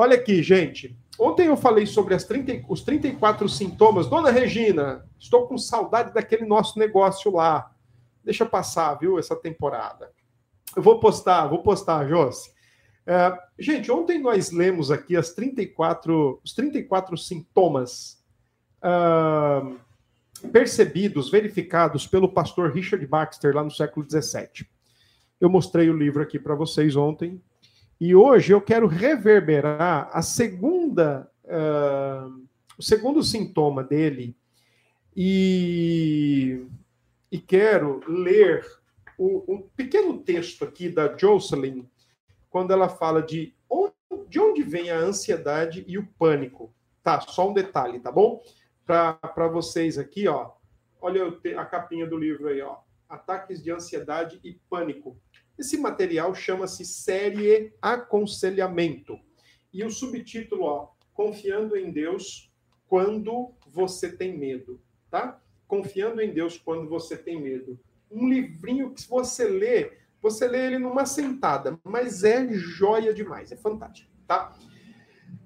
Olha aqui, gente. Ontem eu falei sobre 30, os 34 sintomas. Dona Regina, estou com saudade daquele nosso negócio lá. Deixa passar, viu, essa temporada. Eu vou postar, vou postar, Josi. É, gente, ontem nós lemos aqui as 34, os 34 sintomas uh, percebidos, verificados pelo pastor Richard Baxter lá no século 17. Eu mostrei o livro aqui para vocês ontem. E hoje eu quero reverberar a segunda, uh, o segundo sintoma dele e, e quero ler o, um pequeno texto aqui da Jocelyn, quando ela fala de onde, de onde vem a ansiedade e o pânico. Tá, só um detalhe, tá bom? Para vocês aqui, ó. Olha a capinha do livro aí, ó. Ataques de ansiedade e pânico. Esse material chama-se Série Aconselhamento. E o subtítulo, ó, Confiando em Deus quando você tem medo, tá? Confiando em Deus quando você tem medo. Um livrinho que você lê, você lê ele numa sentada, mas é joia demais, é fantástico, tá?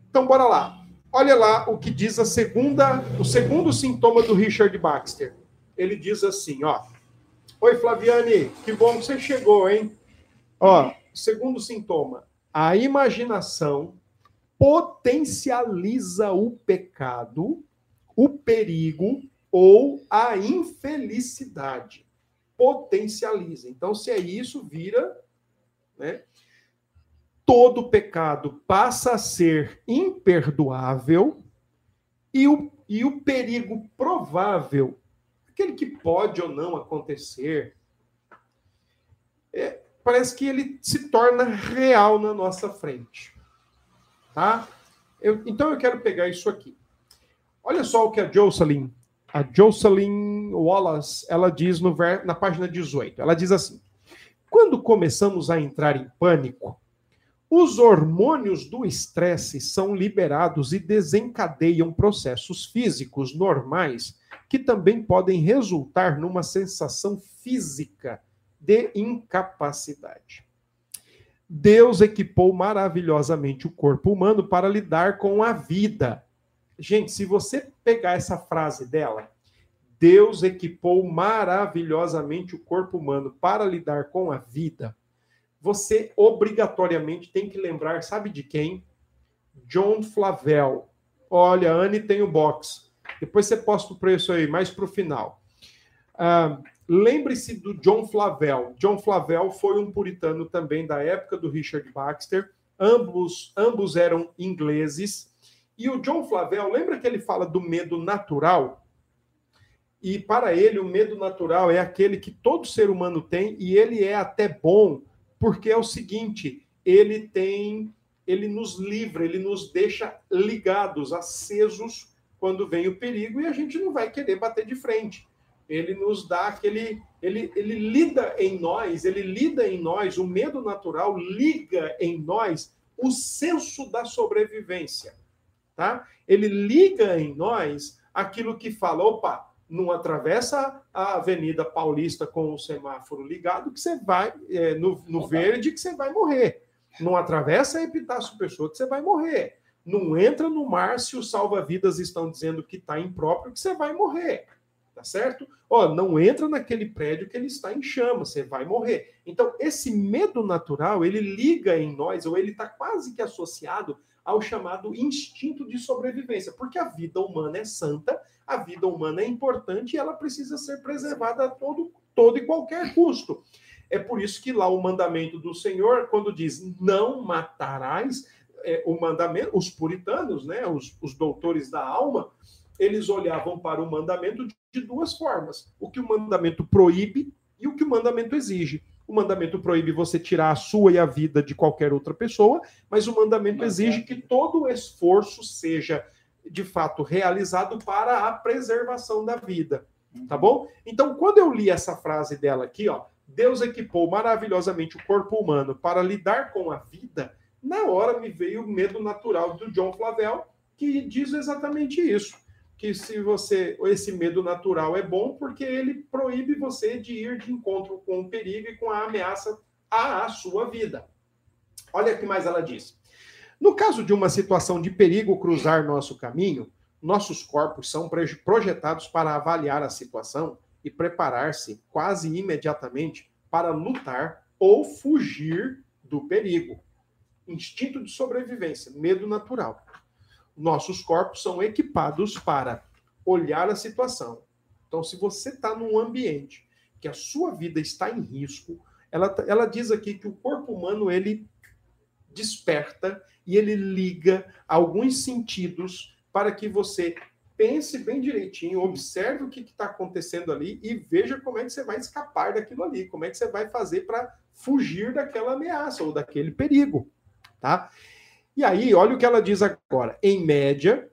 Então bora lá. Olha lá o que diz a segunda, o segundo sintoma do Richard Baxter. Ele diz assim, ó: Oi Flaviane, que bom que você chegou, hein? Ó, segundo sintoma, a imaginação potencializa o pecado, o perigo ou a infelicidade. Potencializa. Então, se é isso, vira, né? Todo pecado passa a ser imperdoável e o, e o perigo provável, aquele que pode ou não acontecer, é, parece que ele se torna real na nossa frente. Tá? Eu, então eu quero pegar isso aqui. Olha só o que a Jocelyn, a Jocelyn Wallace, ela diz no ver, na página 18. Ela diz assim: quando começamos a entrar em pânico, os hormônios do estresse são liberados e desencadeiam processos físicos normais que também podem resultar numa sensação física de incapacidade. Deus equipou maravilhosamente o corpo humano para lidar com a vida. Gente, se você pegar essa frase dela, Deus equipou maravilhosamente o corpo humano para lidar com a vida. Você obrigatoriamente tem que lembrar, sabe de quem? John Flavel. Olha, Anne tem o box. Depois você posta o preço aí, mais para o final. Ah, Lembre-se do John Flavel. John Flavel foi um puritano também da época do Richard Baxter. Ambos, ambos eram ingleses. E o John Flavel, lembra que ele fala do medo natural? E para ele, o medo natural é aquele que todo ser humano tem, e ele é até bom, porque é o seguinte: ele tem, ele nos livra, ele nos deixa ligados, acesos quando vem o perigo, e a gente não vai querer bater de frente ele nos dá aquele. Ele, ele lida em nós, ele lida em nós, o medo natural liga em nós o senso da sobrevivência. Tá? Ele liga em nós aquilo que fala: opa, não atravessa a Avenida Paulista com o semáforo ligado, que você vai é, no, no verde, que você vai morrer. Não atravessa a Epitácio Pessoa, que você vai morrer. Não entra no mar se os salva-vidas estão dizendo que está impróprio, que você vai morrer tá certo? Ó, não entra naquele prédio que ele está em chamas, você vai morrer. Então, esse medo natural, ele liga em nós, ou ele está quase que associado ao chamado instinto de sobrevivência, porque a vida humana é santa, a vida humana é importante e ela precisa ser preservada a todo, todo e qualquer custo. É por isso que lá o mandamento do Senhor, quando diz não matarás, é, o mandamento, os puritanos, né, os, os doutores da alma, eles olhavam para o mandamento de duas formas: o que o mandamento proíbe e o que o mandamento exige. O mandamento proíbe você tirar a sua e a vida de qualquer outra pessoa, mas o mandamento exige que todo o esforço seja de fato realizado para a preservação da vida. Tá bom? Então, quando eu li essa frase dela aqui, ó, Deus equipou maravilhosamente o corpo humano para lidar com a vida, na hora me veio o medo natural do John Flavel, que diz exatamente isso que se você esse medo natural é bom porque ele proíbe você de ir de encontro com o perigo e com a ameaça à sua vida. Olha o que mais ela diz. No caso de uma situação de perigo cruzar nosso caminho, nossos corpos são projetados para avaliar a situação e preparar-se quase imediatamente para lutar ou fugir do perigo. Instinto de sobrevivência, medo natural. Nossos corpos são equipados para olhar a situação. Então, se você está num ambiente que a sua vida está em risco, ela, ela diz aqui que o corpo humano ele desperta e ele liga alguns sentidos para que você pense bem direitinho, observe o que está acontecendo ali e veja como é que você vai escapar daquilo ali, como é que você vai fazer para fugir daquela ameaça ou daquele perigo, tá? E aí, olha o que ela diz agora. Em média,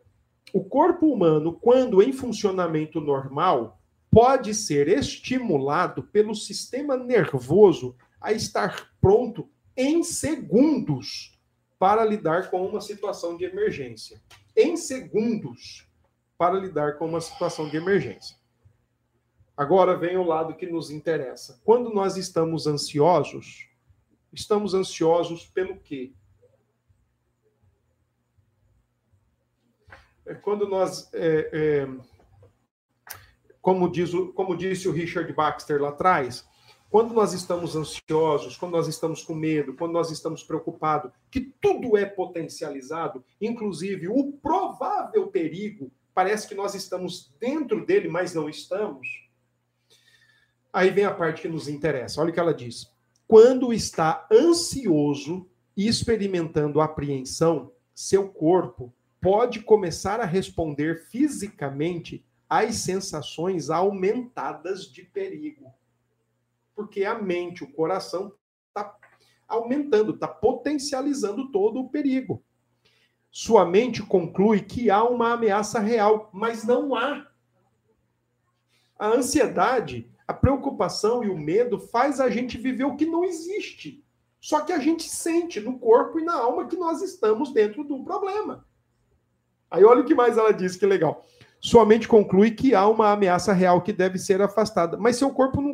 o corpo humano, quando em funcionamento normal, pode ser estimulado pelo sistema nervoso a estar pronto em segundos para lidar com uma situação de emergência. Em segundos para lidar com uma situação de emergência. Agora vem o lado que nos interessa. Quando nós estamos ansiosos, estamos ansiosos pelo quê? Quando nós, é, é, como, diz o, como disse o Richard Baxter lá atrás, quando nós estamos ansiosos, quando nós estamos com medo, quando nós estamos preocupados, que tudo é potencializado, inclusive o provável perigo parece que nós estamos dentro dele, mas não estamos. Aí vem a parte que nos interessa. Olha o que ela diz. Quando está ansioso e experimentando apreensão, seu corpo pode começar a responder fisicamente às sensações aumentadas de perigo. Porque a mente, o coração, está aumentando, está potencializando todo o perigo sua mente conclui que há uma ameaça real, mas não há. A ansiedade, a preocupação e o medo faz a gente viver o que não existe. Só que a gente sente no corpo e na alma que nós estamos dentro do problema. Aí olha o que mais ela diz, que legal. Sua mente conclui que há uma ameaça real que deve ser afastada, mas seu corpo não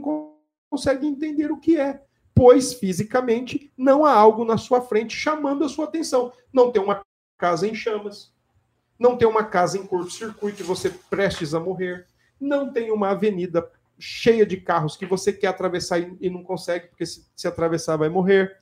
consegue entender o que é, pois fisicamente não há algo na sua frente chamando a sua atenção. Não tem uma casa em chamas, não tem uma casa em curto-circuito e você prestes a morrer, não tem uma avenida cheia de carros que você quer atravessar e não consegue, porque se, se atravessar vai morrer,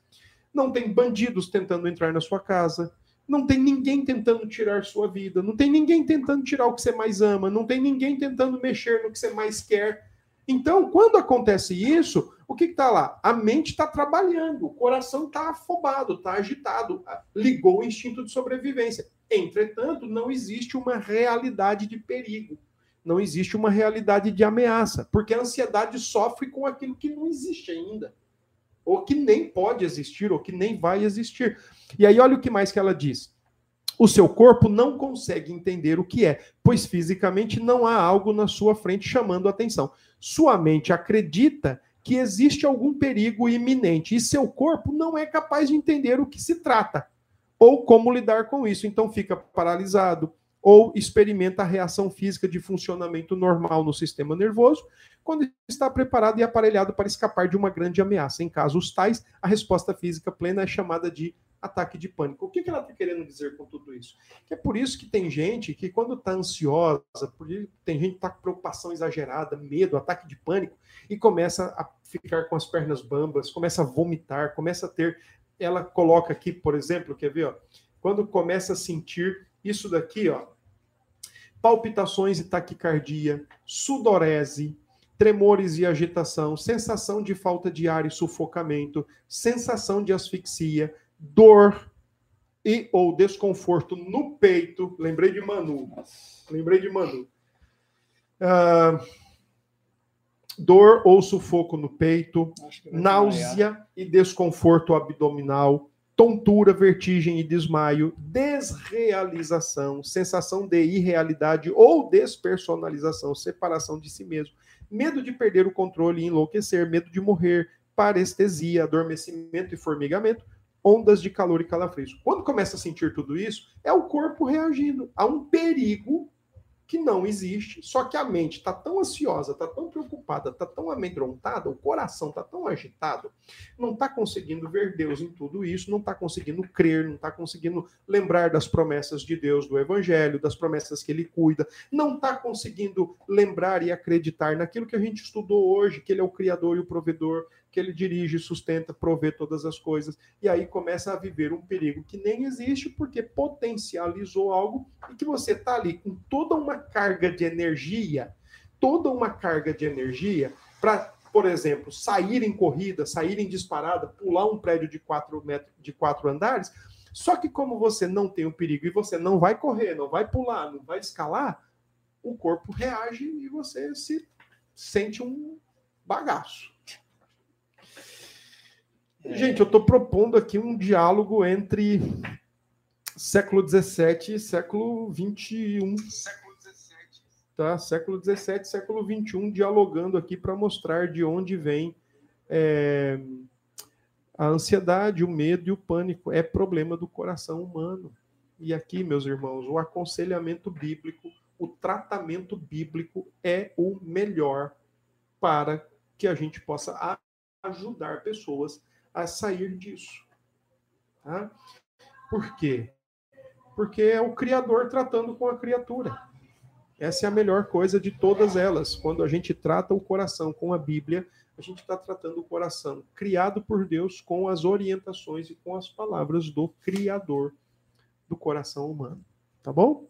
não tem bandidos tentando entrar na sua casa, não tem ninguém tentando tirar sua vida, não tem ninguém tentando tirar o que você mais ama, não tem ninguém tentando mexer no que você mais quer. Então, quando acontece isso, o que está lá? A mente está trabalhando, o coração está afobado, está agitado, ligou o instinto de sobrevivência. Entretanto, não existe uma realidade de perigo, não existe uma realidade de ameaça, porque a ansiedade sofre com aquilo que não existe ainda, ou que nem pode existir, ou que nem vai existir. E aí, olha o que mais que ela diz. O seu corpo não consegue entender o que é, pois fisicamente não há algo na sua frente chamando atenção. Sua mente acredita que existe algum perigo iminente e seu corpo não é capaz de entender o que se trata ou como lidar com isso. Então fica paralisado ou experimenta a reação física de funcionamento normal no sistema nervoso quando está preparado e aparelhado para escapar de uma grande ameaça. Em casos tais, a resposta física plena é chamada de ataque de pânico. O que ela está querendo dizer com tudo isso? Que é por isso que tem gente que, quando está ansiosa, tem gente que está com preocupação exagerada, medo, ataque de pânico, e começa a ficar com as pernas bambas, começa a vomitar, começa a ter. Ela coloca aqui, por exemplo, quer ver? Ó, quando começa a sentir isso daqui, ó, palpitações e taquicardia, sudorese, tremores e agitação, sensação de falta de ar e sufocamento, sensação de asfixia, dor e ou desconforto no peito. Lembrei de Manu. Lembrei de Manu. Uh, dor ou sufoco no peito, náusea e desconforto abdominal, tontura, vertigem e desmaio, desrealização, sensação de irrealidade ou despersonalização, separação de si mesmo, medo de perder o controle e enlouquecer, medo de morrer, parestesia, adormecimento e formigamento, ondas de calor e calafrios. Quando começa a sentir tudo isso, é o corpo reagindo a um perigo que não existe, só que a mente está tão ansiosa, está tão preocupada, está tão amedrontada, o coração está tão agitado, não está conseguindo ver Deus em tudo isso, não está conseguindo crer, não está conseguindo lembrar das promessas de Deus, do Evangelho, das promessas que ele cuida, não está conseguindo lembrar e acreditar naquilo que a gente estudou hoje, que ele é o Criador e o provedor, que ele dirige, sustenta, provê todas as coisas, e aí começa a viver um perigo que nem existe porque potencializou algo e que você está ali com toda uma carga de energia, toda uma carga de energia para, por exemplo, sair em corrida, sair em disparada, pular um prédio de quatro, metros, de quatro andares. Só que como você não tem o perigo e você não vai correr, não vai pular, não vai escalar, o corpo reage e você se sente um bagaço. Gente, eu estou propondo aqui um diálogo entre século XVII e século XXI. Século XVII. Tá? Século XVII, século XXI, dialogando aqui para mostrar de onde vem é, a ansiedade, o medo e o pânico. É problema do coração humano. E aqui, meus irmãos, o aconselhamento bíblico, o tratamento bíblico é o melhor para que a gente possa ajudar pessoas a sair disso. Tá? Por quê? Porque é o Criador tratando com a criatura. Essa é a melhor coisa de todas elas. Quando a gente trata o coração com a Bíblia, a gente está tratando o coração criado por Deus com as orientações e com as palavras do Criador do coração humano. Tá bom?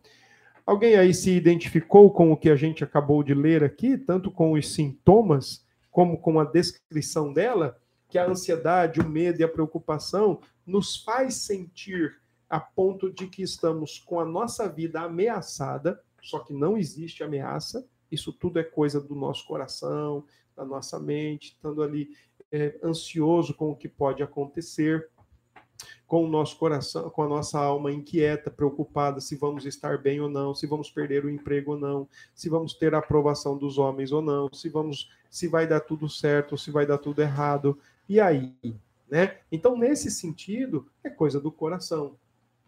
Alguém aí se identificou com o que a gente acabou de ler aqui, tanto com os sintomas como com a descrição dela? Que a ansiedade, o medo e a preocupação nos faz sentir a ponto de que estamos com a nossa vida ameaçada, só que não existe ameaça, isso tudo é coisa do nosso coração, da nossa mente, estando ali é, ansioso com o que pode acontecer, com o nosso coração, com a nossa alma inquieta, preocupada se vamos estar bem ou não, se vamos perder o emprego ou não, se vamos ter a aprovação dos homens ou não, se vamos, se vai dar tudo certo ou se vai dar tudo errado, e aí? Né? Então, nesse sentido, é coisa do coração.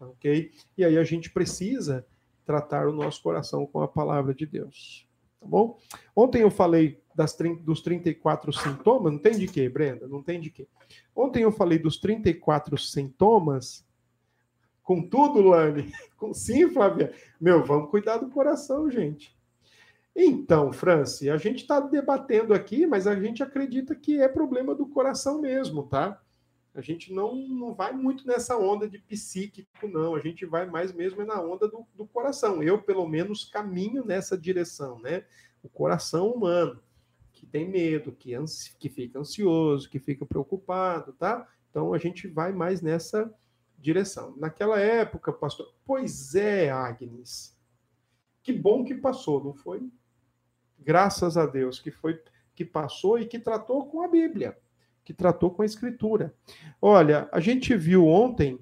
Ok? E aí a gente precisa tratar o nosso coração com a palavra de Deus. Tá bom? Ontem eu falei das, dos 34 sintomas, não tem de quê, Brenda? Não tem de quê. Ontem eu falei dos 34 sintomas. Com tudo, Lani? Com, sim, Flávia. Meu, vamos cuidar do coração, gente. Então, Franci, a gente está debatendo aqui, mas a gente acredita que é problema do coração mesmo, tá? A gente não, não vai muito nessa onda de psíquico, não. A gente vai mais mesmo na onda do, do coração. Eu, pelo menos, caminho nessa direção, né? O coração humano, que tem medo, que, ansi, que fica ansioso, que fica preocupado, tá? Então, a gente vai mais nessa direção. Naquela época, pastor, pois é, Agnes, que bom que passou, não foi? Graças a Deus, que foi que passou e que tratou com a Bíblia, que tratou com a Escritura. Olha, a gente viu ontem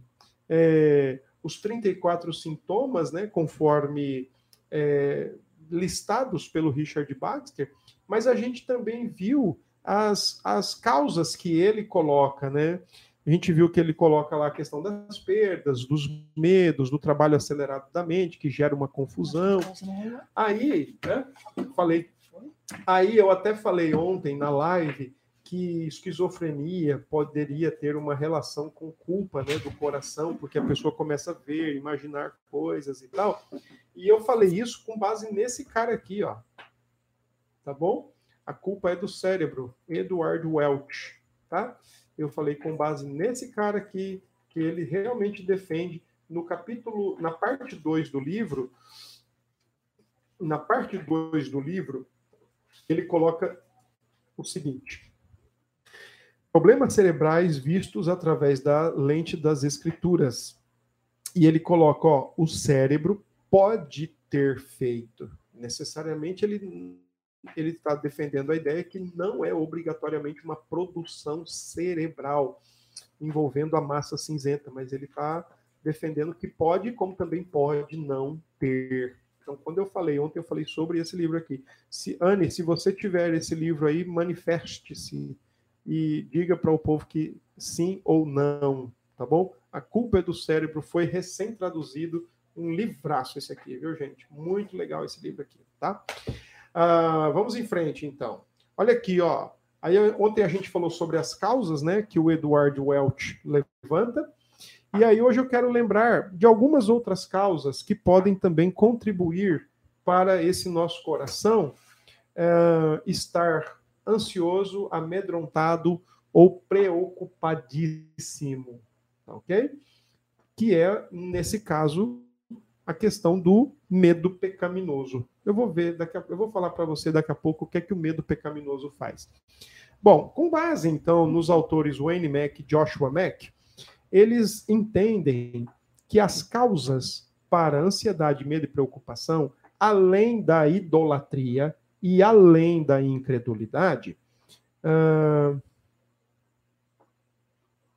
é, os 34 sintomas, né, conforme é, listados pelo Richard Baxter, mas a gente também viu as, as causas que ele coloca, né? A gente viu que ele coloca lá a questão das perdas, dos medos, do trabalho acelerado da mente, que gera uma confusão. Aí, né, falei, aí eu até falei ontem na live que esquizofrenia poderia ter uma relação com culpa né, do coração, porque a pessoa começa a ver, imaginar coisas e tal. E eu falei isso com base nesse cara aqui, ó. Tá bom? A culpa é do cérebro, Edward Welch, tá? eu falei com base nesse cara aqui, que ele realmente defende no capítulo, na parte 2 do livro, na parte 2 do livro, ele coloca o seguinte: problemas cerebrais vistos através da lente das escrituras. E ele coloca, ó, o cérebro pode ter feito. Necessariamente ele ele está defendendo a ideia que não é obrigatoriamente uma produção cerebral envolvendo a massa cinzenta, mas ele está defendendo que pode, como também pode não ter. Então, quando eu falei, ontem eu falei sobre esse livro aqui. Se, Anne, se você tiver esse livro aí, manifeste-se e diga para o povo que sim ou não, tá bom? A culpa é do cérebro foi recém traduzido Um livraço esse aqui, viu, gente? Muito legal esse livro aqui, tá? Uh, vamos em frente, então. Olha aqui, ó. Aí ontem a gente falou sobre as causas, né, que o Edward Welch levanta. E aí hoje eu quero lembrar de algumas outras causas que podem também contribuir para esse nosso coração uh, estar ansioso, amedrontado ou preocupadíssimo, ok? Que é, nesse caso, a questão do medo pecaminoso. Eu vou ver, daqui a, eu vou falar para você daqui a pouco o que é que o medo pecaminoso faz. Bom, com base então nos autores Wayne Mack e Joshua Mack, eles entendem que as causas para ansiedade, medo e preocupação, além da idolatria e além da incredulidade, uh...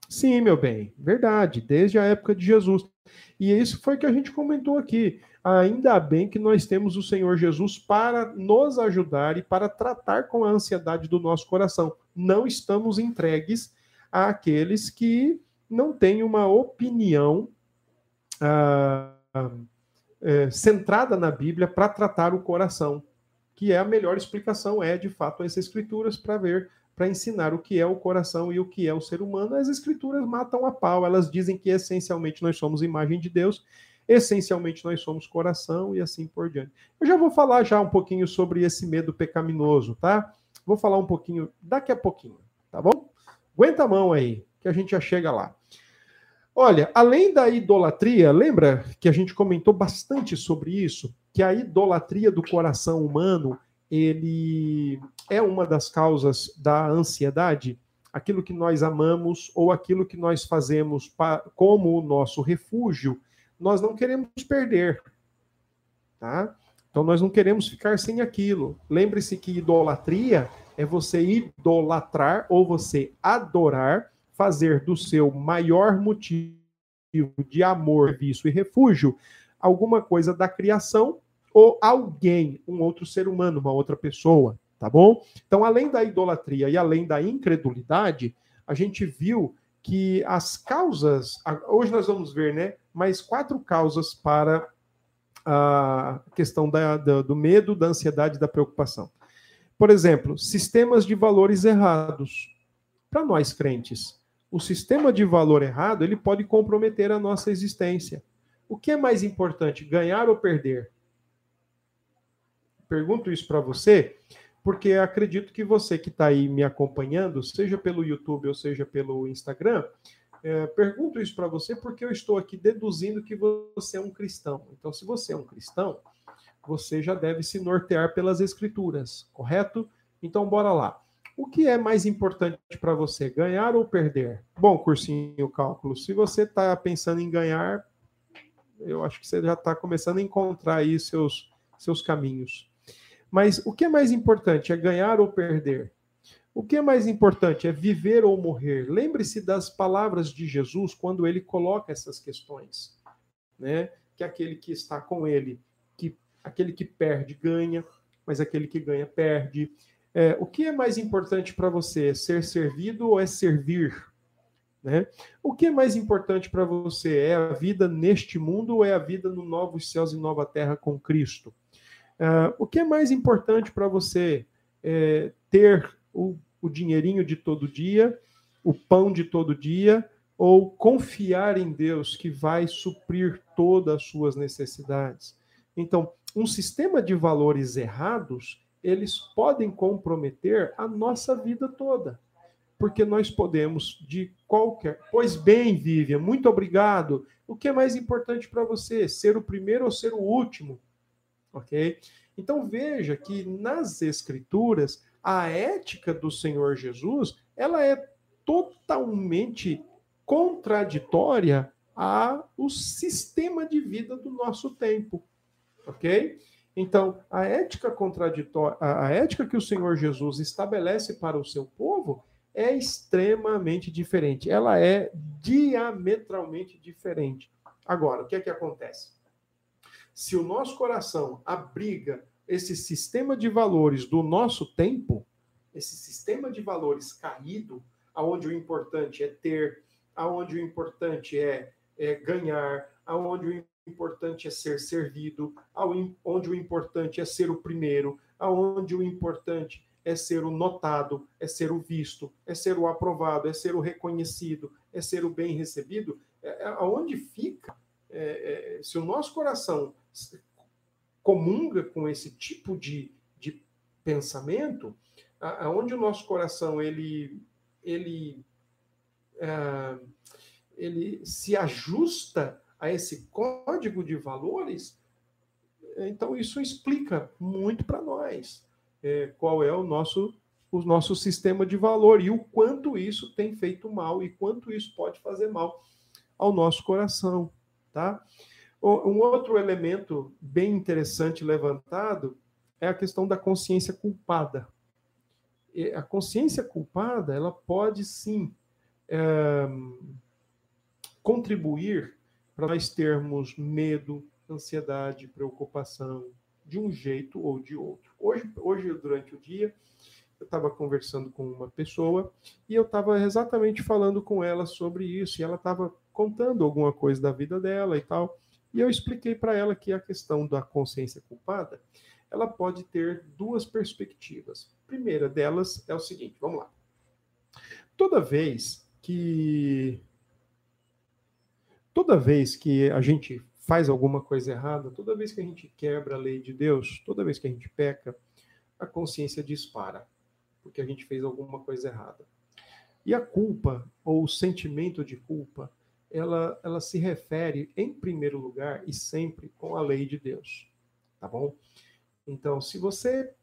sim, meu bem, verdade, desde a época de Jesus. E isso foi que a gente comentou aqui. Ainda bem que nós temos o Senhor Jesus para nos ajudar e para tratar com a ansiedade do nosso coração. Não estamos entregues àqueles que não têm uma opinião ah, é, centrada na Bíblia para tratar o coração, que é a melhor explicação, é de fato as Escrituras para ver para ensinar o que é o coração e o que é o ser humano, as escrituras matam a pau. Elas dizem que essencialmente nós somos imagem de Deus, essencialmente nós somos coração e assim por diante. Eu já vou falar já um pouquinho sobre esse medo pecaminoso, tá? Vou falar um pouquinho daqui a pouquinho, tá bom? Aguenta a mão aí, que a gente já chega lá. Olha, além da idolatria, lembra que a gente comentou bastante sobre isso? Que a idolatria do coração humano ele é uma das causas da ansiedade, aquilo que nós amamos ou aquilo que nós fazemos como o nosso refúgio, nós não queremos perder, tá? Então nós não queremos ficar sem aquilo. Lembre-se que idolatria é você idolatrar ou você adorar, fazer do seu maior motivo de amor, vício e refúgio alguma coisa da criação ou alguém, um outro ser humano, uma outra pessoa, tá bom? Então, além da idolatria e além da incredulidade, a gente viu que as causas, hoje nós vamos ver, né, mais quatro causas para a questão da, da, do medo, da ansiedade da preocupação. Por exemplo, sistemas de valores errados. Para nós crentes, o sistema de valor errado ele pode comprometer a nossa existência. O que é mais importante, ganhar ou perder? Pergunto isso para você, porque acredito que você que está aí me acompanhando, seja pelo YouTube ou seja pelo Instagram, é, pergunto isso para você porque eu estou aqui deduzindo que você é um cristão. Então, se você é um cristão, você já deve se nortear pelas escrituras, correto? Então, bora lá. O que é mais importante para você, ganhar ou perder? Bom, cursinho cálculo, se você está pensando em ganhar, eu acho que você já está começando a encontrar aí seus, seus caminhos. Mas o que é mais importante? É ganhar ou perder? O que é mais importante? É viver ou morrer? Lembre-se das palavras de Jesus quando ele coloca essas questões, né? Que aquele que está com ele, que aquele que perde ganha, mas aquele que ganha perde. É, o que é mais importante para você? É ser servido ou é servir? Né? O que é mais importante para você? É a vida neste mundo ou é a vida no novos céus e nova terra com Cristo? Uh, o que é mais importante para você? É ter o, o dinheirinho de todo dia, o pão de todo dia, ou confiar em Deus que vai suprir todas as suas necessidades? Então, um sistema de valores errados, eles podem comprometer a nossa vida toda. Porque nós podemos, de qualquer. Pois bem, Vivian, muito obrigado. O que é mais importante para você? Ser o primeiro ou ser o último? ok? Então veja que nas escrituras a ética do Senhor Jesus ela é totalmente contraditória ao sistema de vida do nosso tempo, ok? Então a ética contraditória, a ética que o Senhor Jesus estabelece para o seu povo é extremamente diferente. Ela é diametralmente diferente. Agora, o que é que acontece? se o nosso coração abriga esse sistema de valores do nosso tempo, esse sistema de valores caído, aonde o importante é ter, aonde o importante é, é ganhar, aonde o importante é ser servido, onde o importante é ser o primeiro, aonde o importante é ser o notado, é ser o visto, é ser o aprovado, é ser o reconhecido, é ser o bem recebido, é, é aonde fica, é, é, se o nosso coração comunga com esse tipo de, de pensamento, aonde o nosso coração ele, ele, é, ele se ajusta a esse código de valores, então isso explica muito para nós é, qual é o nosso, o nosso sistema de valor e o quanto isso tem feito mal e quanto isso pode fazer mal ao nosso coração, tá? Um outro elemento bem interessante levantado é a questão da consciência culpada. A consciência culpada, ela pode sim é, contribuir para nós termos medo, ansiedade, preocupação, de um jeito ou de outro. Hoje, hoje durante o dia, eu estava conversando com uma pessoa e eu estava exatamente falando com ela sobre isso, e ela estava contando alguma coisa da vida dela e tal. E eu expliquei para ela que a questão da consciência culpada, ela pode ter duas perspectivas. A primeira delas é o seguinte, vamos lá. Toda vez que toda vez que a gente faz alguma coisa errada, toda vez que a gente quebra a lei de Deus, toda vez que a gente peca, a consciência dispara, porque a gente fez alguma coisa errada. E a culpa, ou o sentimento de culpa, ela, ela se refere, em primeiro lugar e sempre, com a lei de Deus. Tá bom? Então, se você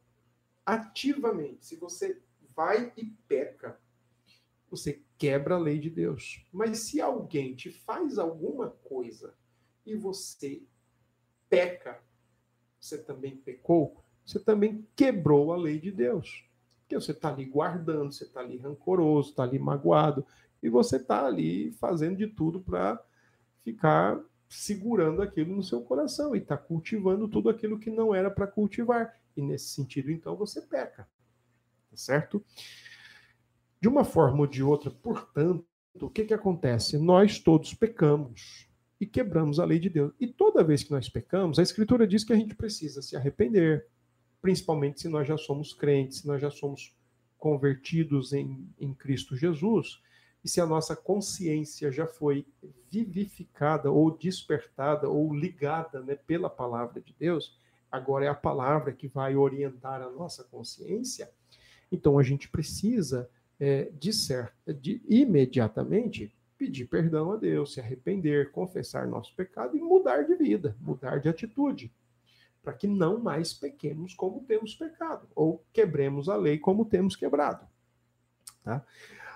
ativamente, se você vai e peca, você quebra a lei de Deus. Mas se alguém te faz alguma coisa e você peca, você também pecou, você também quebrou a lei de Deus. Porque você está ali guardando, você está ali rancoroso, está ali magoado, e você está ali fazendo de tudo para ficar segurando aquilo no seu coração e está cultivando tudo aquilo que não era para cultivar. E nesse sentido, então, você peca. Tá certo? De uma forma ou de outra, portanto, o que, que acontece? Nós todos pecamos e quebramos a lei de Deus. E toda vez que nós pecamos, a Escritura diz que a gente precisa se arrepender, principalmente se nós já somos crentes, se nós já somos convertidos em, em Cristo Jesus, e se a nossa consciência já foi vivificada ou despertada ou ligada né, pela palavra de Deus, agora é a palavra que vai orientar a nossa consciência, então a gente precisa é, de, certo, de imediatamente pedir perdão a Deus, se arrepender, confessar nosso pecado e mudar de vida, mudar de atitude, para que não mais pequemos como temos pecado, ou quebremos a lei como temos quebrado. Tá?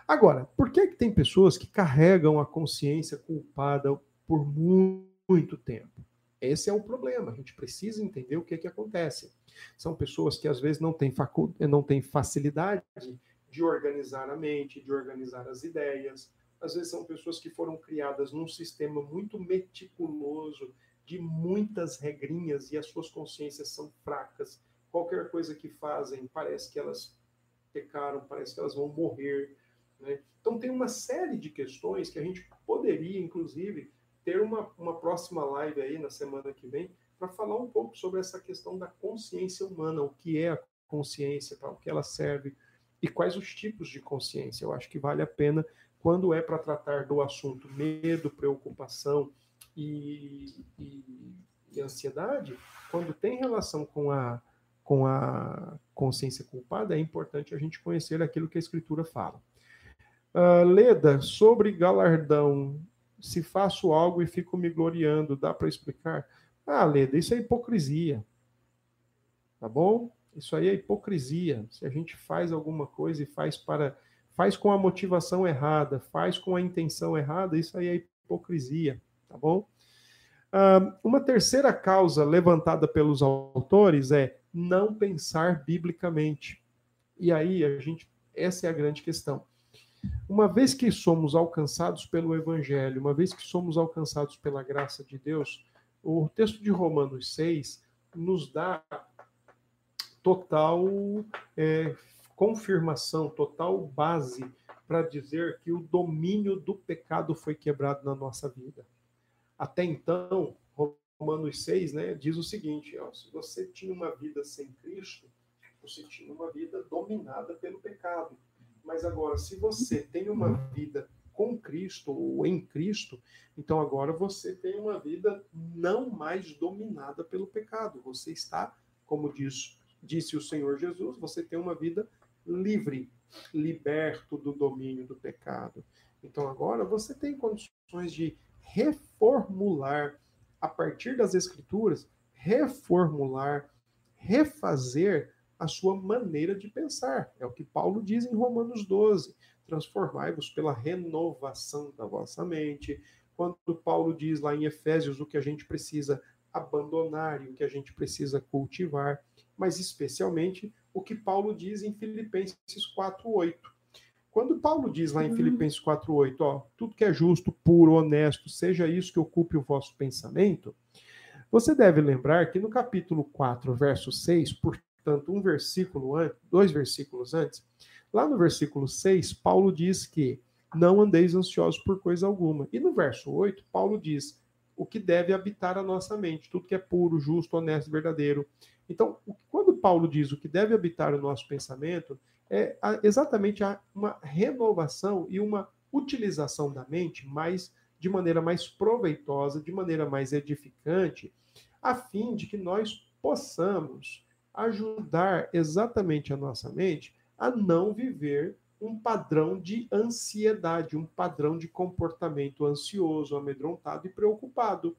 Agora, por que, que tem pessoas que carregam a consciência culpada por muito tempo? Esse é o problema. A gente precisa entender o que, que acontece. São pessoas que às vezes não têm, facu... não têm facilidade de organizar a mente, de organizar as ideias. Às vezes são pessoas que foram criadas num sistema muito meticuloso, de muitas regrinhas, e as suas consciências são fracas. Qualquer coisa que fazem, parece que elas pecaram, parece que elas vão morrer. Né? Então, tem uma série de questões que a gente poderia, inclusive, ter uma, uma próxima live aí na semana que vem para falar um pouco sobre essa questão da consciência humana, o que é a consciência, para o que ela serve, e quais os tipos de consciência. Eu acho que vale a pena, quando é para tratar do assunto medo, preocupação e, e, e, ansiedade, quando tem relação com a, com a consciência culpada, é importante a gente conhecer aquilo que a Escritura fala. Uh, Leda, sobre galardão, se faço algo e fico me gloriando, dá para explicar? Ah, Leda, isso é hipocrisia. Tá bom? Isso aí é hipocrisia. Se a gente faz alguma coisa e faz para faz com a motivação errada, faz com a intenção errada, isso aí é hipocrisia, tá bom? Uh, uma terceira causa levantada pelos autores é não pensar biblicamente. E aí a gente, essa é a grande questão. Uma vez que somos alcançados pelo Evangelho, uma vez que somos alcançados pela graça de Deus, o texto de Romanos 6 nos dá total é, confirmação, total base para dizer que o domínio do pecado foi quebrado na nossa vida. Até então, Romanos 6, né, diz o seguinte: ó, se você tinha uma vida sem Cristo, você tinha uma vida dominada pelo pecado. Mas agora, se você tem uma vida com Cristo ou em Cristo, então agora você tem uma vida não mais dominada pelo pecado. Você está, como diz, disse o Senhor Jesus, você tem uma vida livre, liberto do domínio do pecado. Então agora você tem condições de reformular a partir das escrituras, reformular, refazer a sua maneira de pensar. É o que Paulo diz em Romanos 12: transformai-vos pela renovação da vossa mente. Quando Paulo diz lá em Efésios o que a gente precisa abandonar e o que a gente precisa cultivar, mas especialmente o que Paulo diz em Filipenses 4:8. Quando Paulo diz lá em uhum. Filipenses 4:8, ó, tudo que é justo, puro, honesto, seja isso que ocupe o vosso pensamento, você deve lembrar que no capítulo 4, verso 6, por portanto, um versículo antes, dois versículos antes, lá no versículo 6, Paulo diz que não andeis ansiosos por coisa alguma. E no verso 8, Paulo diz o que deve habitar a nossa mente, tudo que é puro, justo, honesto, verdadeiro. Então, quando Paulo diz o que deve habitar o nosso pensamento, é exatamente uma renovação e uma utilização da mente mais de maneira mais proveitosa, de maneira mais edificante, a fim de que nós possamos ajudar exatamente a nossa mente a não viver um padrão de ansiedade, um padrão de comportamento ansioso, amedrontado e preocupado.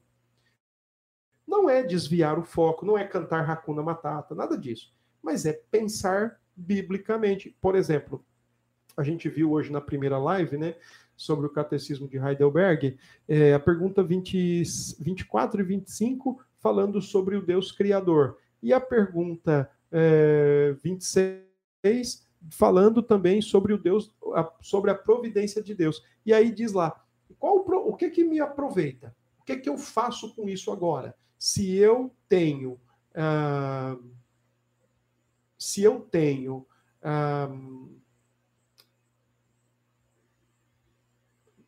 Não é desviar o foco, não é cantar Hakuna Matata, nada disso. Mas é pensar biblicamente. Por exemplo, a gente viu hoje na primeira live, né, sobre o catecismo de Heidelberg, é, a pergunta 20, 24 e 25, falando sobre o Deus Criador. E a pergunta é, 26, falando também sobre o Deus, a, sobre a providência de Deus. E aí diz lá, qual o, o que que me aproveita? O que que eu faço com isso agora? Se eu tenho, ah, se eu tenho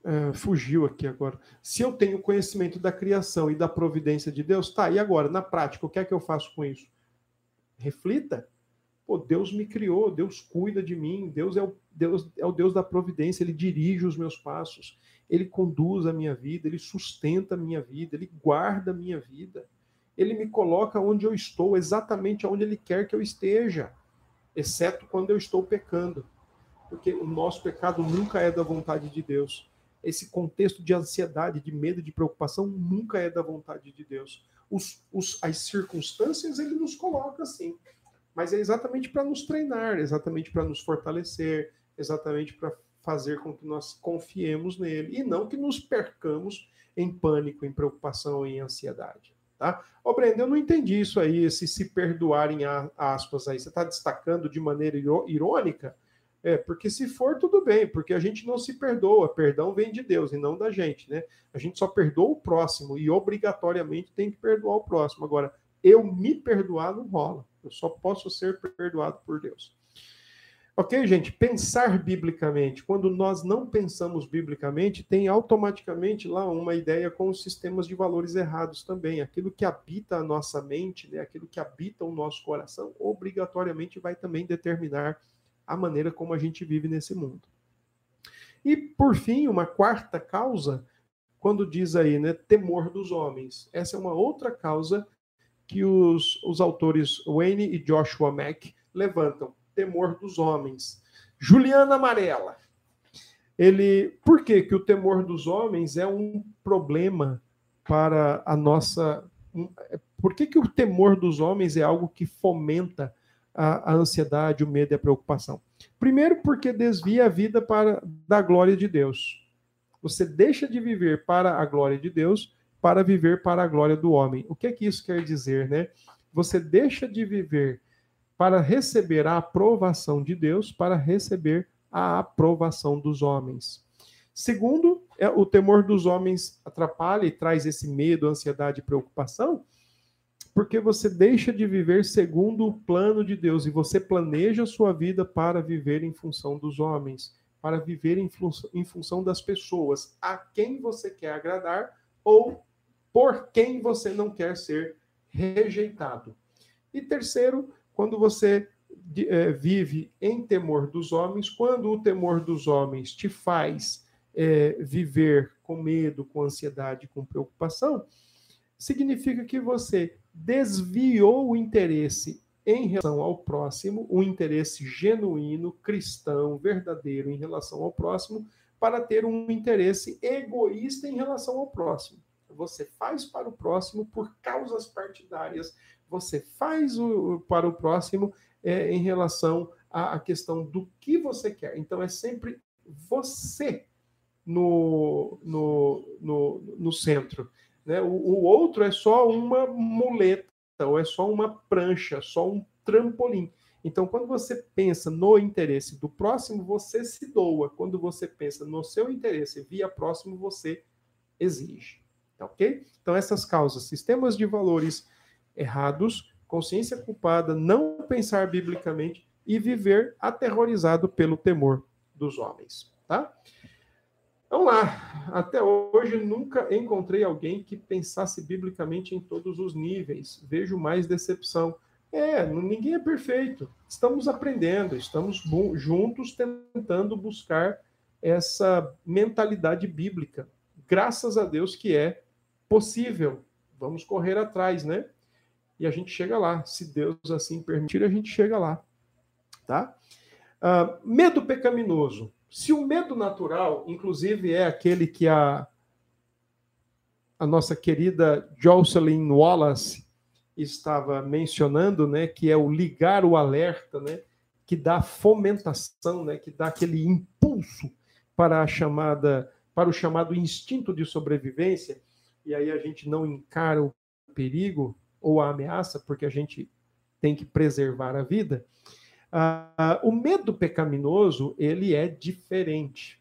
Uh, fugiu aqui agora. Se eu tenho conhecimento da criação e da providência de Deus, tá, e agora, na prática, o que é que eu faço com isso? Reflita. Pô, Deus me criou, Deus cuida de mim, Deus é o Deus, é o Deus da providência, ele dirige os meus passos, ele conduz a minha vida, ele sustenta a minha vida, ele guarda a minha vida. Ele me coloca onde eu estou, exatamente onde ele quer que eu esteja, exceto quando eu estou pecando. Porque o nosso pecado nunca é da vontade de Deus esse contexto de ansiedade, de medo, de preocupação, nunca é da vontade de Deus. Os, os, as circunstâncias ele nos coloca assim, mas é exatamente para nos treinar, exatamente para nos fortalecer, exatamente para fazer com que nós confiemos nele e não que nos percamos em pânico, em preocupação, em ansiedade. Tá? Ô, Brenda, eu não entendi isso aí, esse se perdoar em aspas aí. Você está destacando de maneira irônica? É, porque se for, tudo bem, porque a gente não se perdoa, perdão vem de Deus e não da gente, né? A gente só perdoa o próximo e obrigatoriamente tem que perdoar o próximo. Agora, eu me perdoar não rola, eu só posso ser perdoado por Deus. Ok, gente? Pensar biblicamente. Quando nós não pensamos biblicamente, tem automaticamente lá uma ideia com os sistemas de valores errados também. Aquilo que habita a nossa mente, né? aquilo que habita o nosso coração, obrigatoriamente vai também determinar a maneira como a gente vive nesse mundo. E, por fim, uma quarta causa, quando diz aí, né, temor dos homens. Essa é uma outra causa que os, os autores Wayne e Joshua Mack levantam. Temor dos homens. Juliana Amarela. Ele, por que, que o temor dos homens é um problema para a nossa. Por que, que o temor dos homens é algo que fomenta a, a, ansiedade, o medo e a preocupação? Primeiro, porque desvia a vida para da glória de Deus. Você deixa de viver para a glória de Deus para viver para a glória do homem. O que é que isso quer dizer, né? Você deixa de viver para receber a aprovação de Deus para receber a aprovação dos homens. Segundo, é, o temor dos homens atrapalha e traz esse medo, ansiedade e preocupação, porque você deixa de viver segundo o plano de Deus e você planeja a sua vida para viver em função dos homens, para viver em, fun em função das pessoas a quem você quer agradar ou por quem você não quer ser rejeitado. E terceiro, quando você é, vive em temor dos homens, quando o temor dos homens te faz é, viver com medo, com ansiedade, com preocupação, significa que você desviou o interesse em relação ao próximo, um interesse genuíno, cristão, verdadeiro em relação ao próximo, para ter um interesse egoísta em relação ao próximo. Você faz para o próximo por causas partidárias, você faz o, para o próximo é, em relação à, à questão do que você quer. Então, é sempre você no, no, no, no centro. Né? O, o outro é só uma muleta, ou é só uma prancha, só um trampolim. Então, quando você pensa no interesse do próximo, você se doa. Quando você pensa no seu interesse via próximo, você exige. Tá ok? Então, essas causas, sistemas de valores errados, consciência culpada, não pensar biblicamente e viver aterrorizado pelo temor dos homens. Tá? Vamos lá. Até hoje nunca encontrei alguém que pensasse biblicamente em todos os níveis. Vejo mais decepção. É, ninguém é perfeito. Estamos aprendendo, estamos juntos tentando buscar essa mentalidade bíblica. Graças a Deus que é possível. Vamos correr atrás, né? E a gente chega lá. Se Deus assim permitir, a gente chega lá. Tá? Uh, medo pecaminoso. Se o medo natural, inclusive, é aquele que a, a nossa querida Jocelyn Wallace estava mencionando, né, que é o ligar o alerta, né, que dá fomentação, né, que dá aquele impulso para a chamada para o chamado instinto de sobrevivência, e aí a gente não encara o perigo ou a ameaça, porque a gente tem que preservar a vida. Ah, o medo pecaminoso, ele é diferente.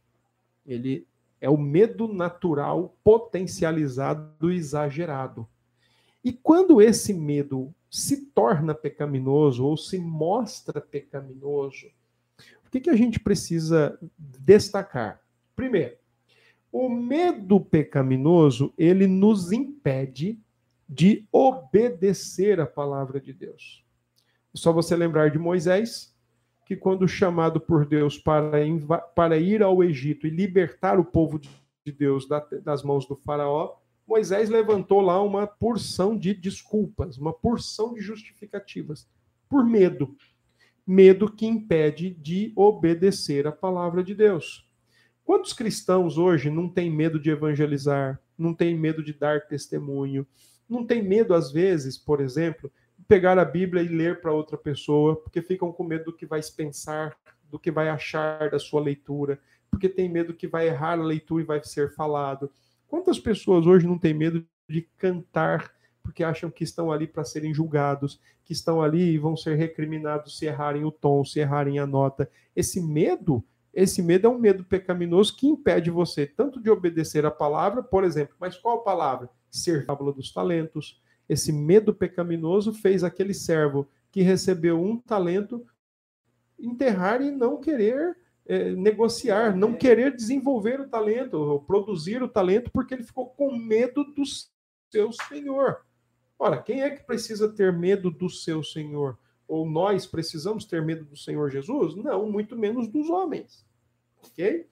Ele é o medo natural potencializado exagerado. E quando esse medo se torna pecaminoso ou se mostra pecaminoso, o que, que a gente precisa destacar? Primeiro, o medo pecaminoso, ele nos impede de obedecer a palavra de Deus. É só você lembrar de Moisés, que quando chamado por Deus para, para ir ao Egito e libertar o povo de Deus das mãos do faraó, Moisés levantou lá uma porção de desculpas, uma porção de justificativas, por medo. Medo que impede de obedecer a palavra de Deus. Quantos cristãos hoje não têm medo de evangelizar, não têm medo de dar testemunho, não têm medo, às vezes, por exemplo, pegar a Bíblia e ler para outra pessoa, porque ficam com medo do que vai pensar, do que vai achar da sua leitura, porque tem medo que vai errar a leitura e vai ser falado. Quantas pessoas hoje não têm medo de cantar porque acham que estão ali para serem julgados, que estão ali e vão ser recriminados se errarem o tom, se errarem a nota? Esse medo, esse medo é um medo pecaminoso que impede você tanto de obedecer a palavra, por exemplo, mas qual palavra? Ser fábula dos talentos, esse medo pecaminoso fez aquele servo que recebeu um talento enterrar e não querer é, negociar, não querer desenvolver o talento, produzir o talento, porque ele ficou com medo do seu senhor. Ora, quem é que precisa ter medo do seu senhor? Ou nós precisamos ter medo do Senhor Jesus? Não, muito menos dos homens. Ok?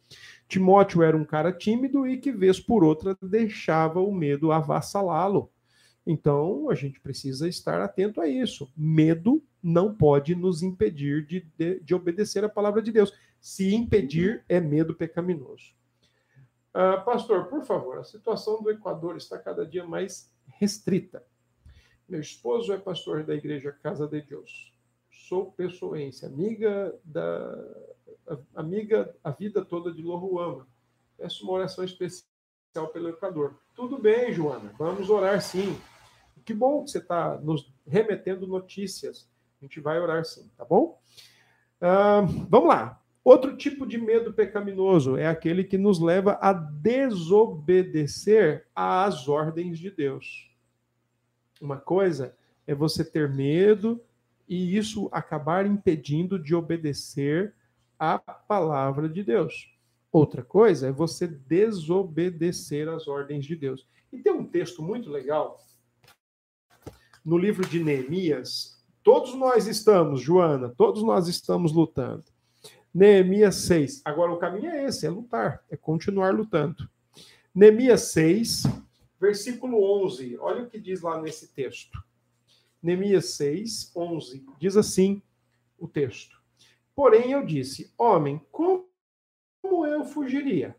Timóteo era um cara tímido e que, vez por outra, deixava o medo avassalá-lo. Então, a gente precisa estar atento a isso. Medo não pode nos impedir de, de, de obedecer a palavra de Deus. Se impedir, é medo pecaminoso. Uh, pastor, por favor, a situação do Equador está cada dia mais restrita. Meu esposo é pastor da igreja Casa de Deus. Sou pessoense, amiga da amiga a vida toda de Loruama. Peço uma oração especial pelo Equador. Tudo bem, Joana, vamos orar sim. Que bom que você está nos remetendo notícias. A gente vai orar sim, tá bom? Uh, vamos lá. Outro tipo de medo pecaminoso é aquele que nos leva a desobedecer às ordens de Deus. Uma coisa é você ter medo e isso acabar impedindo de obedecer à palavra de Deus. Outra coisa é você desobedecer às ordens de Deus. E tem um texto muito legal no livro de Neemias. Todos nós estamos, Joana, todos nós estamos lutando. Neemias 6. Agora o caminho é esse, é lutar, é continuar lutando. Neemias 6, versículo 11. Olha o que diz lá nesse texto. Neemias 6, 11. Diz assim o texto. Porém eu disse: Homem, como eu fugiria?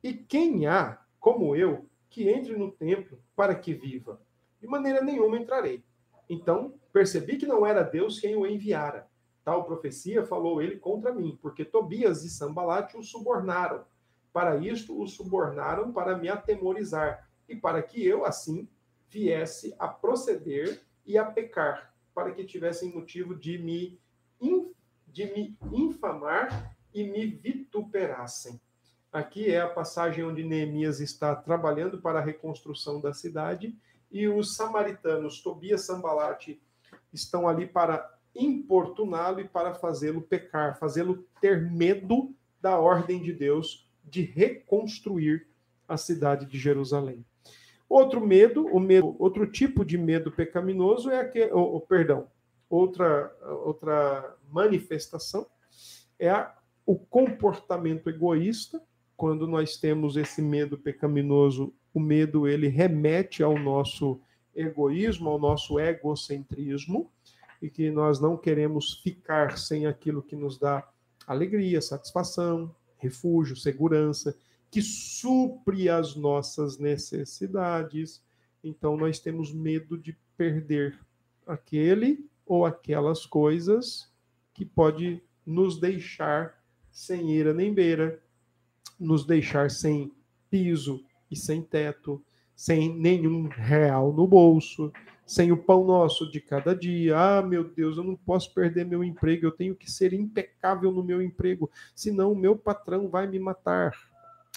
E quem há, como eu, que entre no templo para que viva? De maneira nenhuma entrarei. Então percebi que não era Deus quem o enviara. Tal profecia falou ele contra mim, porque Tobias e Sambalate o subornaram. Para isto o subornaram para me atemorizar, e para que eu, assim, viesse a proceder e a pecar, para que tivessem motivo de me, de me infamar e me vituperassem. Aqui é a passagem onde Neemias está trabalhando para a reconstrução da cidade e os samaritanos, Tobias Sambalate, estão ali para importuná-lo e para fazê-lo pecar, fazê-lo ter medo da ordem de Deus de reconstruir a cidade de Jerusalém. Outro medo, o medo, outro tipo de medo pecaminoso é aquele, perdão, outra outra manifestação é a, o comportamento egoísta. Quando nós temos esse medo pecaminoso, o medo ele remete ao nosso egoísmo, ao nosso egocentrismo, e que nós não queremos ficar sem aquilo que nos dá alegria, satisfação, refúgio, segurança que supre as nossas necessidades. Então, nós temos medo de perder aquele ou aquelas coisas que pode nos deixar sem ira nem beira, nos deixar sem piso e sem teto, sem nenhum real no bolso, sem o pão nosso de cada dia. Ah, meu Deus, eu não posso perder meu emprego, eu tenho que ser impecável no meu emprego, senão o meu patrão vai me matar.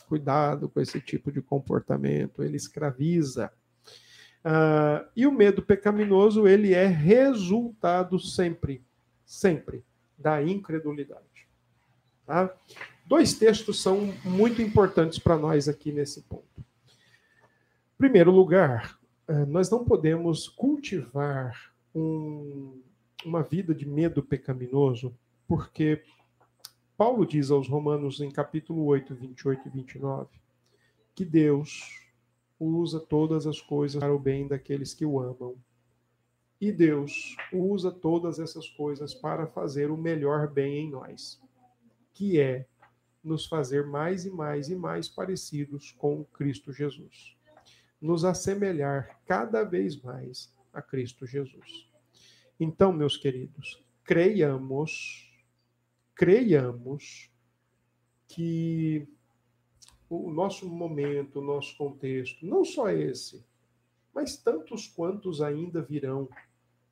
Cuidado com esse tipo de comportamento, ele escraviza. Uh, e o medo pecaminoso, ele é resultado sempre, sempre, da incredulidade. Tá? Dois textos são muito importantes para nós aqui nesse ponto. Em primeiro lugar, uh, nós não podemos cultivar um, uma vida de medo pecaminoso, porque Paulo diz aos Romanos em capítulo 8, 28 e 29 que Deus usa todas as coisas para o bem daqueles que o amam. E Deus usa todas essas coisas para fazer o melhor bem em nós, que é nos fazer mais e mais e mais parecidos com Cristo Jesus. Nos assemelhar cada vez mais a Cristo Jesus. Então, meus queridos, creiamos creiamos que o nosso momento, o nosso contexto, não só esse, mas tantos quantos ainda virão,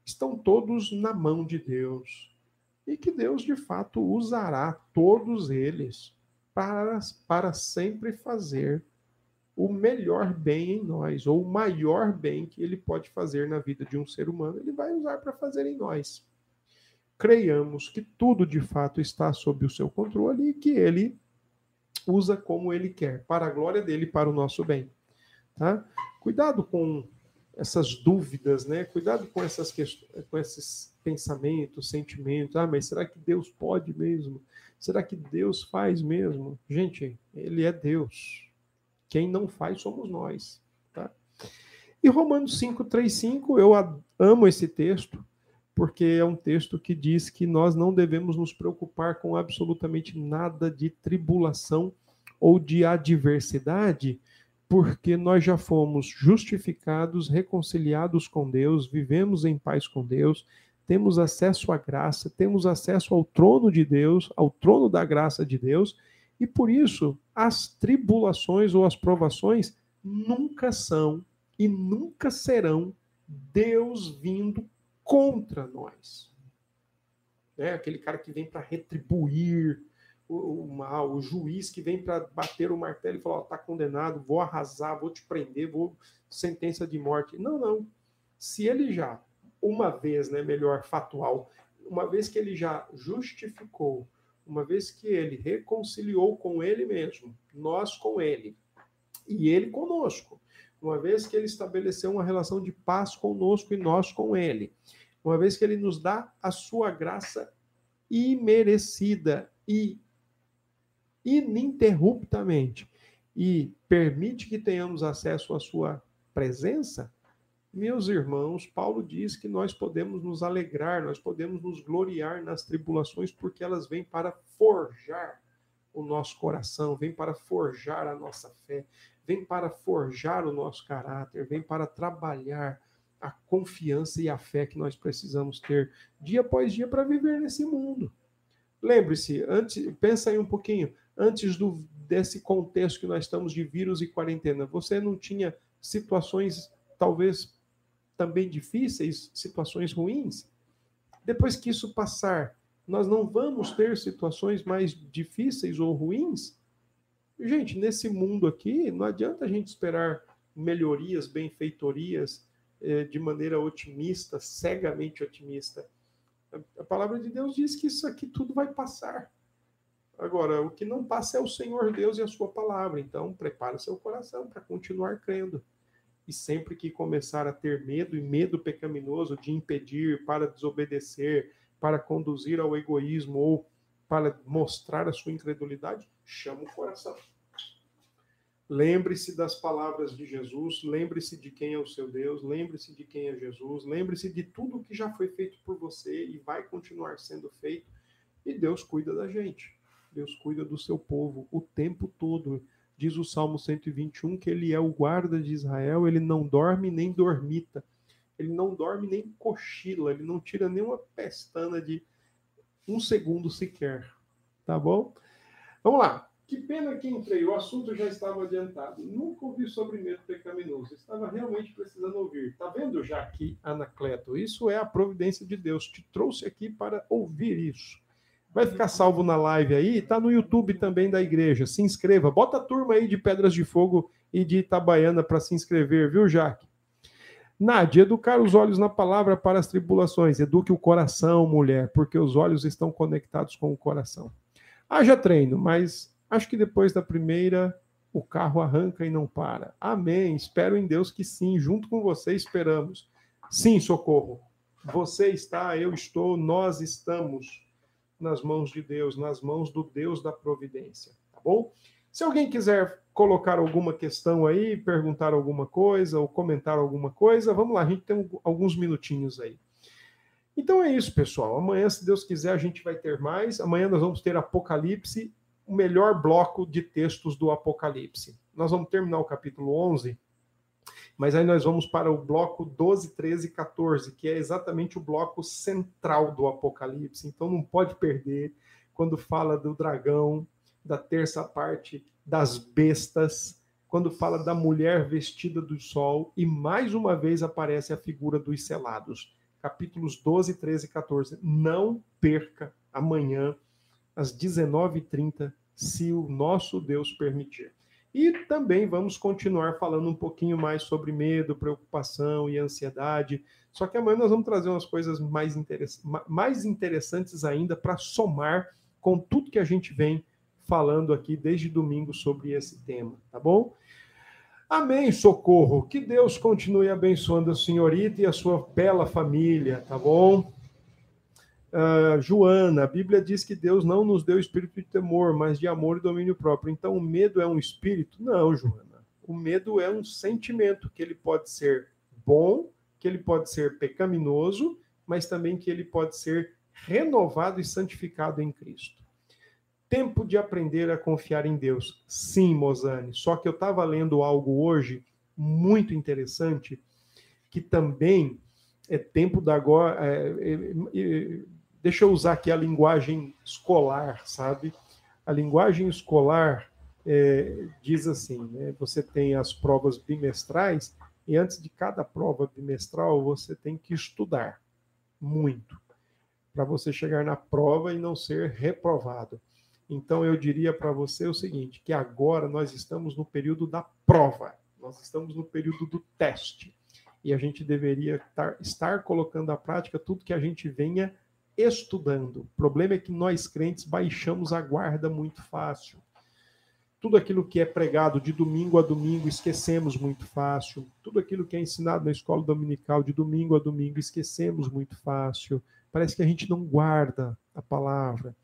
estão todos na mão de Deus. E que Deus, de fato, usará todos eles para, para sempre fazer o melhor bem em nós, ou o maior bem que ele pode fazer na vida de um ser humano, ele vai usar para fazer em nós creiamos que tudo de fato está sob o seu controle e que ele usa como ele quer, para a glória dele, para o nosso bem. Tá? Cuidado com essas dúvidas, né? Cuidado com essas questões, com esses pensamentos, sentimentos. Ah, mas será que Deus pode mesmo? Será que Deus faz mesmo? Gente, ele é Deus. Quem não faz somos nós, tá? E Romanos 5, 3, 5, eu amo esse texto, porque é um texto que diz que nós não devemos nos preocupar com absolutamente nada de tribulação ou de adversidade, porque nós já fomos justificados, reconciliados com Deus, vivemos em paz com Deus, temos acesso à graça, temos acesso ao trono de Deus, ao trono da graça de Deus, e por isso as tribulações ou as provações nunca são e nunca serão Deus vindo contra nós. É aquele cara que vem para retribuir o, o, mal, o juiz que vem para bater o martelo e falar: está condenado, vou arrasar, vou te prender, vou sentença de morte. Não, não. Se ele já, uma vez, né, melhor, fatual, uma vez que ele já justificou, uma vez que ele reconciliou com ele mesmo, nós com ele, e ele conosco, uma vez que ele estabeleceu uma relação de paz conosco e nós com ele, uma vez que ele nos dá a sua graça imerecida e ininterruptamente e permite que tenhamos acesso à sua presença, meus irmãos, Paulo diz que nós podemos nos alegrar, nós podemos nos gloriar nas tribulações, porque elas vêm para forjar o nosso coração, vêm para forjar a nossa fé, vêm para forjar o nosso caráter, vêm para trabalhar a confiança e a fé que nós precisamos ter dia após dia para viver nesse mundo. Lembre-se, antes, pensa aí um pouquinho, antes do, desse contexto que nós estamos de vírus e quarentena, você não tinha situações talvez também difíceis, situações ruins? Depois que isso passar, nós não vamos ter situações mais difíceis ou ruins? Gente, nesse mundo aqui, não adianta a gente esperar melhorias, benfeitorias eh, de maneira otimista, cegamente otimista. A palavra de Deus diz que isso aqui tudo vai passar. Agora, o que não passa é o Senhor Deus e a sua palavra. Então, prepare seu coração para continuar crendo. E sempre que começar a ter medo e medo pecaminoso de impedir, para desobedecer, para conduzir ao egoísmo ou para mostrar a sua incredulidade, chama o coração. Lembre-se das palavras de Jesus, lembre-se de quem é o seu Deus, lembre-se de quem é Jesus, lembre-se de tudo que já foi feito por você e vai continuar sendo feito, e Deus cuida da gente. Deus cuida do seu povo o tempo todo. Diz o Salmo 121 que ele é o guarda de Israel, ele não dorme nem dormita. Ele não dorme nem cochila, ele não tira nenhuma pestana de um segundo sequer. Tá bom? Vamos lá. Que pena que entrei, o assunto já estava adiantado. Nunca ouvi sobre medo pecaminoso. Estava realmente precisando ouvir. Tá vendo já aqui, Anacleto? Isso é a providência de Deus. Te trouxe aqui para ouvir isso. Vai ficar salvo na live aí, tá no YouTube também da igreja. Se inscreva. Bota a turma aí de Pedras de Fogo e de Itabaiana para se inscrever, viu, Jaque? Nádia, educar os olhos na palavra para as tribulações. Eduque o coração, mulher, porque os olhos estão conectados com o coração. Haja treino, mas acho que depois da primeira o carro arranca e não para. Amém. Espero em Deus que sim. Junto com você esperamos. Sim, socorro. Você está, eu estou, nós estamos nas mãos de Deus, nas mãos do Deus da providência, tá bom? Se alguém quiser colocar alguma questão aí, perguntar alguma coisa ou comentar alguma coisa, vamos lá, a gente tem alguns minutinhos aí. Então é isso, pessoal. Amanhã, se Deus quiser, a gente vai ter mais. Amanhã nós vamos ter Apocalipse, o melhor bloco de textos do Apocalipse. Nós vamos terminar o capítulo 11 mas aí nós vamos para o bloco 12, 13 e 14, que é exatamente o bloco central do Apocalipse. Então não pode perder quando fala do dragão, da terça parte das bestas, quando fala da mulher vestida do sol, e mais uma vez aparece a figura dos selados. Capítulos 12, 13 e 14. Não perca amanhã, às 19h30, se o nosso Deus permitir. E também vamos continuar falando um pouquinho mais sobre medo, preocupação e ansiedade. Só que amanhã nós vamos trazer umas coisas mais, interess mais interessantes ainda para somar com tudo que a gente vem falando aqui desde domingo sobre esse tema, tá bom? Amém, socorro. Que Deus continue abençoando a senhorita e a sua bela família, tá bom? Uh, Joana, a Bíblia diz que Deus não nos deu espírito de temor, mas de amor e domínio próprio. Então, o medo é um espírito? Não, Joana. O medo é um sentimento que ele pode ser bom, que ele pode ser pecaminoso, mas também que ele pode ser renovado e santificado em Cristo. Tempo de aprender a confiar em Deus. Sim, Mozane. Só que eu estava lendo algo hoje muito interessante, que também é tempo da agora. É, é, é, deixa eu usar aqui a linguagem escolar, sabe? A linguagem escolar é, diz assim: né? você tem as provas bimestrais, e antes de cada prova bimestral, você tem que estudar muito, para você chegar na prova e não ser reprovado. Então, eu diria para você o seguinte: que agora nós estamos no período da prova, nós estamos no período do teste. E a gente deveria estar, estar colocando à prática tudo que a gente venha estudando. O problema é que nós crentes baixamos a guarda muito fácil. Tudo aquilo que é pregado de domingo a domingo, esquecemos muito fácil. Tudo aquilo que é ensinado na escola dominical de domingo a domingo, esquecemos muito fácil. Parece que a gente não guarda a palavra.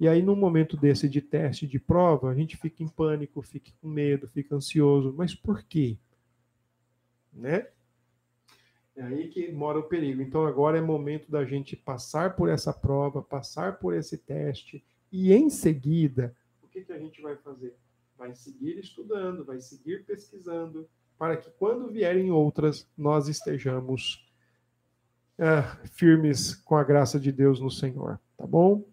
E aí, num momento desse de teste, de prova, a gente fica em pânico, fica com medo, fica ansioso. Mas por quê? Né? É aí que mora o perigo. Então, agora é momento da gente passar por essa prova, passar por esse teste, e em seguida, o que, que a gente vai fazer? Vai seguir estudando, vai seguir pesquisando, para que quando vierem outras, nós estejamos é, firmes com a graça de Deus no Senhor. Tá bom?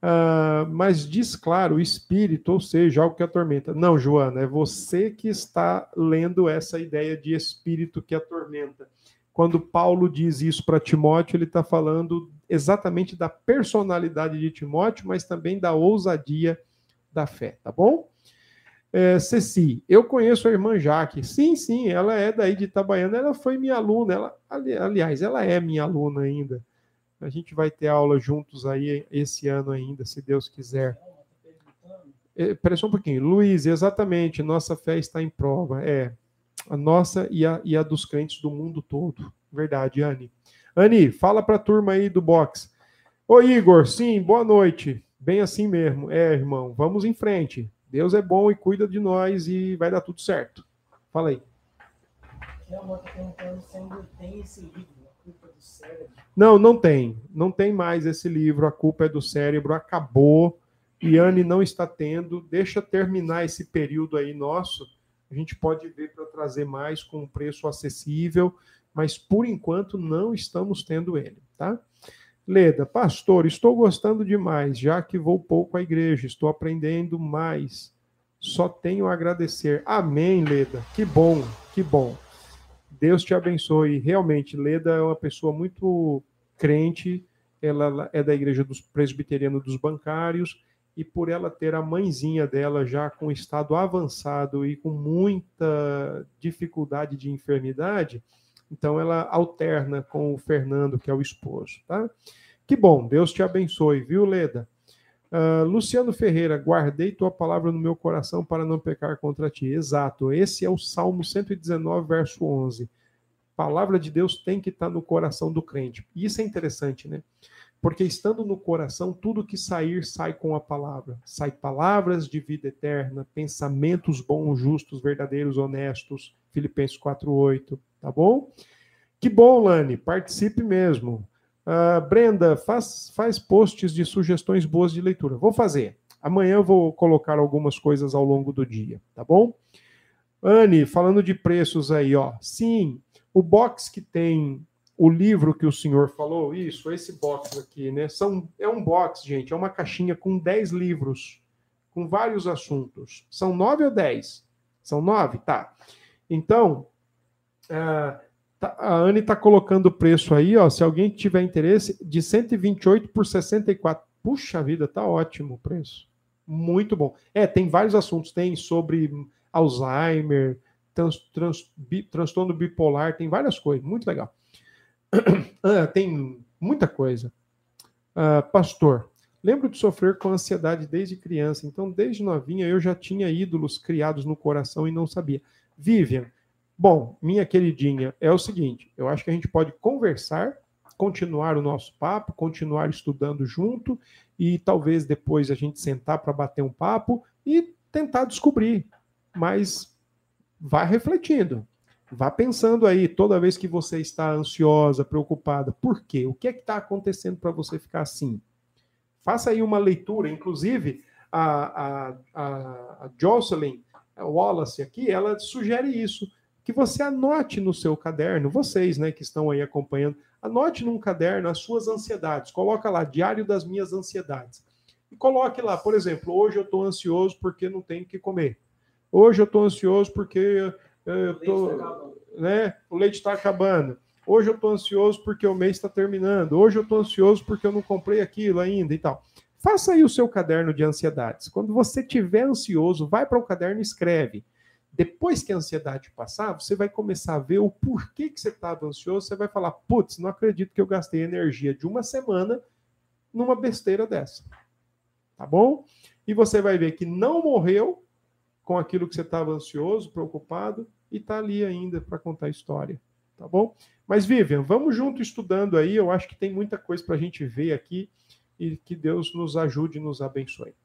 Uh, mas diz claro, o espírito, ou seja, algo que atormenta. Não, Joana, é você que está lendo essa ideia de espírito que atormenta. Quando Paulo diz isso para Timóteo, ele está falando exatamente da personalidade de Timóteo, mas também da ousadia da fé, tá bom? É, Ceci, eu conheço a irmã Jaque. Sim, sim, ela é daí de Itabaiana, ela foi minha aluna. Ela, aliás, ela é minha aluna ainda. A gente vai ter aula juntos aí esse ano ainda, se Deus quiser. É, só um pouquinho. Luiz, exatamente, nossa fé está em prova. É, a nossa e a, e a dos crentes do mundo todo. Verdade, Anne. Anne, fala para a turma aí do box. Ô Igor, sim, boa noite. Bem assim mesmo. É, irmão, vamos em frente. Deus é bom e cuida de nós e vai dar tudo certo. Fala aí. Perguntando se ainda tem esse livro? Não, não tem. Não tem mais esse livro, A Culpa é do Cérebro, acabou. Iane não está tendo. Deixa terminar esse período aí nosso. A gente pode ver para trazer mais com um preço acessível, mas por enquanto não estamos tendo ele, tá? Leda, pastor, estou gostando demais, já que vou pouco à igreja, estou aprendendo mais. Só tenho a agradecer. Amém, Leda. Que bom, que bom. Deus te abençoe. Realmente, Leda é uma pessoa muito crente, ela é da igreja dos presbiterianos dos bancários, e por ela ter a mãezinha dela já com estado avançado e com muita dificuldade de enfermidade, então ela alterna com o Fernando, que é o esposo, tá? Que bom, Deus te abençoe, viu, Leda? Uh, Luciano Ferreira, guardei tua palavra no meu coração para não pecar contra ti. Exato, esse é o Salmo 119, verso 11. Palavra de Deus tem que estar no coração do crente. Isso é interessante, né? Porque estando no coração, tudo que sair sai com a palavra. Sai palavras de vida eterna, pensamentos bons, justos, verdadeiros, honestos. Filipenses 4:8, tá bom? Que bom, Lani, participe mesmo. Uh, Brenda, faz, faz posts de sugestões boas de leitura. Vou fazer. Amanhã eu vou colocar algumas coisas ao longo do dia, tá bom? Anne, falando de preços aí, ó. Sim, o box que tem o livro que o senhor falou, isso, esse box aqui, né? São, é um box, gente, é uma caixinha com 10 livros, com vários assuntos. São nove ou dez? São nove? Tá. Então, uh, a Anne está colocando o preço aí, ó. Se alguém tiver interesse, de 128 por 64. Puxa vida, tá ótimo o preço. Muito bom. É, tem vários assuntos. Tem sobre Alzheimer, trans, trans, bi, transtorno bipolar, tem várias coisas. Muito legal. Ah, tem muita coisa. Ah, pastor, lembro de sofrer com ansiedade desde criança. Então, desde novinha, eu já tinha ídolos criados no coração e não sabia. Vivian, Bom, minha queridinha, é o seguinte: eu acho que a gente pode conversar, continuar o nosso papo, continuar estudando junto e talvez depois a gente sentar para bater um papo e tentar descobrir. Mas vá refletindo, vá pensando aí toda vez que você está ansiosa, preocupada, por quê? O que é que está acontecendo para você ficar assim? Faça aí uma leitura, inclusive a, a, a, a Jocelyn Wallace aqui, ela sugere isso que você anote no seu caderno, vocês, né, que estão aí acompanhando, anote num caderno as suas ansiedades. Coloca lá diário das minhas ansiedades. E coloque lá, por exemplo, hoje eu estou ansioso porque não tenho o que comer. Hoje eu estou ansioso porque eu tô, tá né, o leite está acabando. Hoje eu estou ansioso porque o mês está terminando. Hoje eu estou ansioso porque eu não comprei aquilo ainda e tal. Faça aí o seu caderno de ansiedades. Quando você estiver ansioso, vai para o caderno e escreve. Depois que a ansiedade passar, você vai começar a ver o porquê que você estava ansioso. Você vai falar: putz, não acredito que eu gastei energia de uma semana numa besteira dessa. Tá bom? E você vai ver que não morreu com aquilo que você estava ansioso, preocupado, e está ali ainda para contar a história. Tá bom? Mas, Vivian, vamos junto estudando aí. Eu acho que tem muita coisa para a gente ver aqui e que Deus nos ajude e nos abençoe.